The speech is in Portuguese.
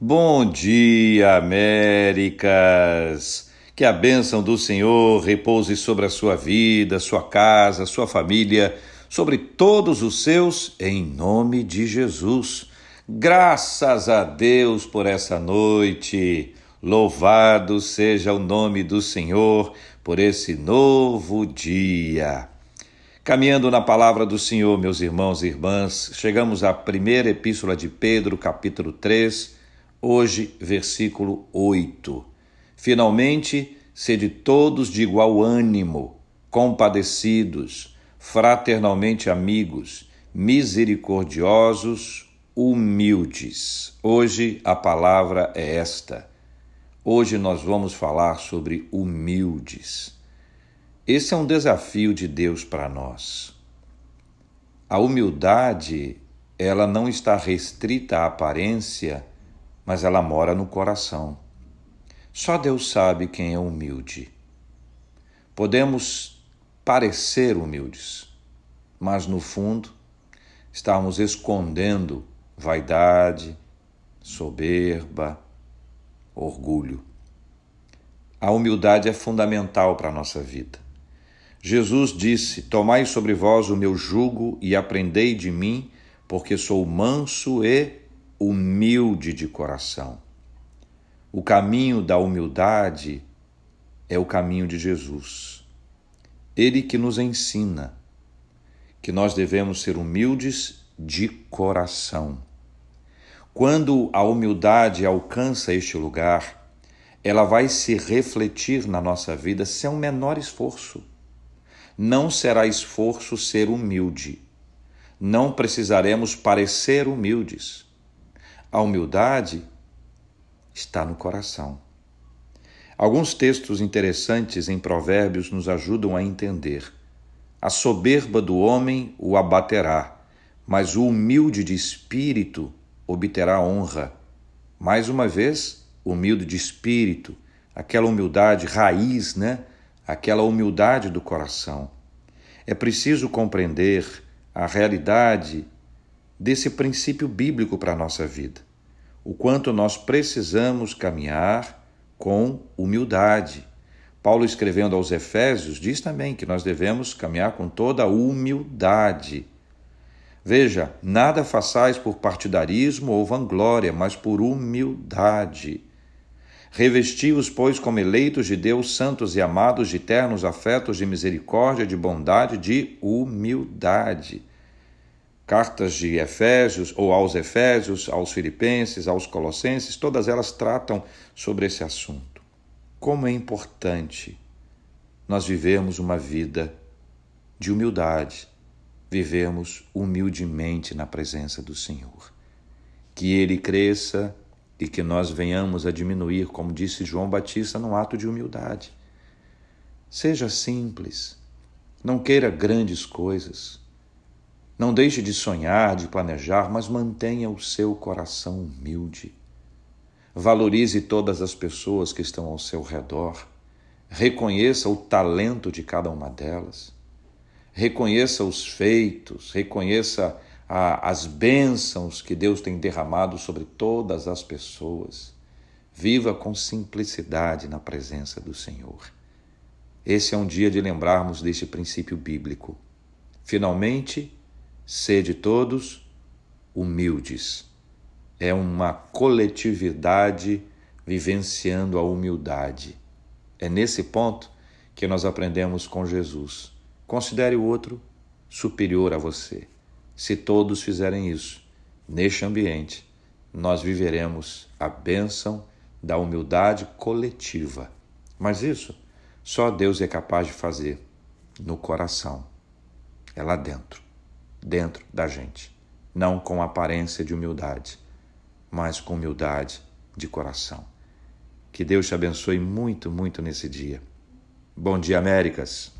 Bom dia, Américas! Que a bênção do Senhor repouse sobre a sua vida, sua casa, sua família, sobre todos os seus, em nome de Jesus. Graças a Deus por essa noite. Louvado seja o nome do Senhor por esse novo dia. Caminhando na palavra do Senhor, meus irmãos e irmãs, chegamos à primeira epístola de Pedro, capítulo 3, hoje, versículo 8. Finalmente, sede todos de igual ânimo, compadecidos, fraternalmente amigos, misericordiosos, humildes. Hoje a palavra é esta. Hoje nós vamos falar sobre humildes. Esse é um desafio de Deus para nós. A humildade, ela não está restrita à aparência, mas ela mora no coração. Só Deus sabe quem é humilde. Podemos parecer humildes, mas no fundo estamos escondendo vaidade, soberba, orgulho. A humildade é fundamental para a nossa vida. Jesus disse: Tomai sobre vós o meu jugo e aprendei de mim, porque sou manso e humilde de coração. O caminho da humildade é o caminho de Jesus. Ele que nos ensina que nós devemos ser humildes de coração. Quando a humildade alcança este lugar, ela vai se refletir na nossa vida sem o menor esforço. Não será esforço ser humilde. Não precisaremos parecer humildes. A humildade está no coração. Alguns textos interessantes em Provérbios nos ajudam a entender. A soberba do homem o abaterá, mas o humilde de espírito obterá honra. Mais uma vez, humilde de espírito, aquela humildade raiz, né? aquela humildade do coração. É preciso compreender a realidade desse princípio bíblico para a nossa vida. O quanto nós precisamos caminhar com humildade. Paulo, escrevendo aos Efésios, diz também que nós devemos caminhar com toda humildade. Veja, nada façais por partidarismo ou vanglória, mas por humildade Revesti-os, pois, como eleitos de Deus, santos e amados, de ternos afetos, de misericórdia, de bondade, de humildade. Cartas de Efésios, ou aos Efésios, aos Filipenses, aos Colossenses, todas elas tratam sobre esse assunto. Como é importante nós vivemos uma vida de humildade, vivemos humildemente na presença do Senhor. Que Ele cresça e que nós venhamos a diminuir, como disse João Batista, num ato de humildade. Seja simples, não queira grandes coisas. Não deixe de sonhar, de planejar, mas mantenha o seu coração humilde. Valorize todas as pessoas que estão ao seu redor. Reconheça o talento de cada uma delas. Reconheça os feitos, reconheça a, as bênçãos que Deus tem derramado sobre todas as pessoas. Viva com simplicidade na presença do Senhor. Esse é um dia de lembrarmos deste princípio bíblico. Finalmente, sede todos humildes. É uma coletividade vivenciando a humildade. É nesse ponto que nós aprendemos com Jesus. Considere o outro superior a você. Se todos fizerem isso, neste ambiente, nós viveremos a bênção da humildade coletiva. Mas isso só Deus é capaz de fazer no coração. É lá dentro, dentro da gente. Não com aparência de humildade, mas com humildade de coração. Que Deus te abençoe muito, muito nesse dia. Bom dia, Américas.